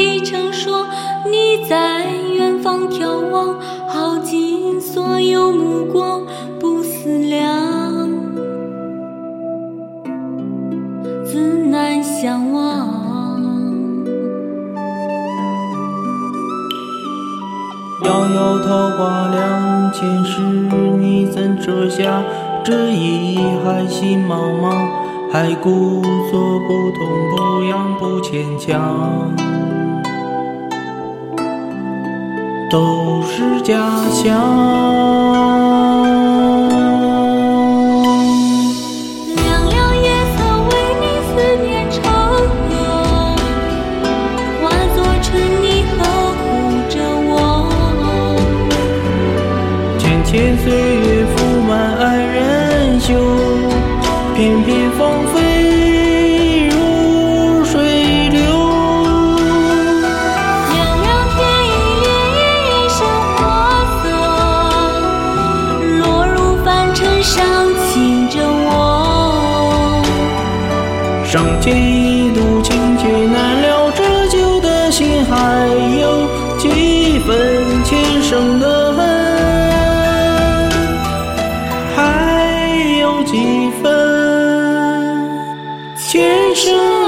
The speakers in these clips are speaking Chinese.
必称说，你在远方眺望，耗尽所有目光，不思量，自难相忘。遥遥桃花凉，前世你怎折下这一海心茫茫？还故作不痛不痒不牵强，都是假象。凉凉夜色为你思念成河，化作春泥呵护着我。浅浅岁月覆满爱人袖，片片芳菲上几度情劫难了，折旧的心还有几分前生的恨，还有几分？前生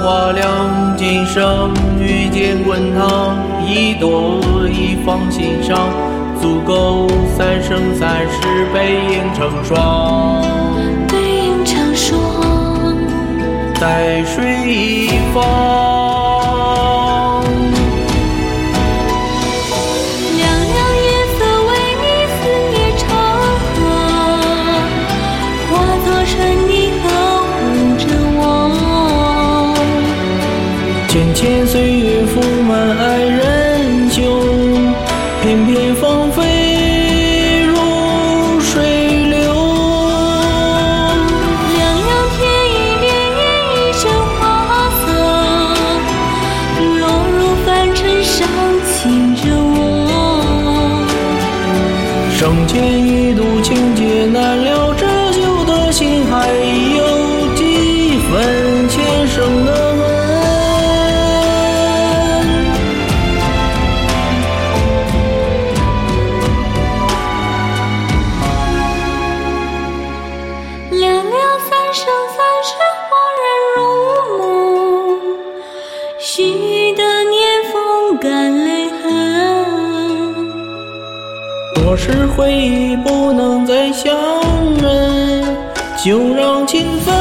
花凉，今生遇见滚烫，一朵一放心上，足够三生三世背影成双。背影成双，在水一方，浅浅岁月覆满爱人袖，片片芳菲如水流。凉凉天意潋滟一身花色，落入凡尘伤情着我。生前一度情劫难了，这旧的心还许的年风干泪痕。若是回忆不能再相认，就让情分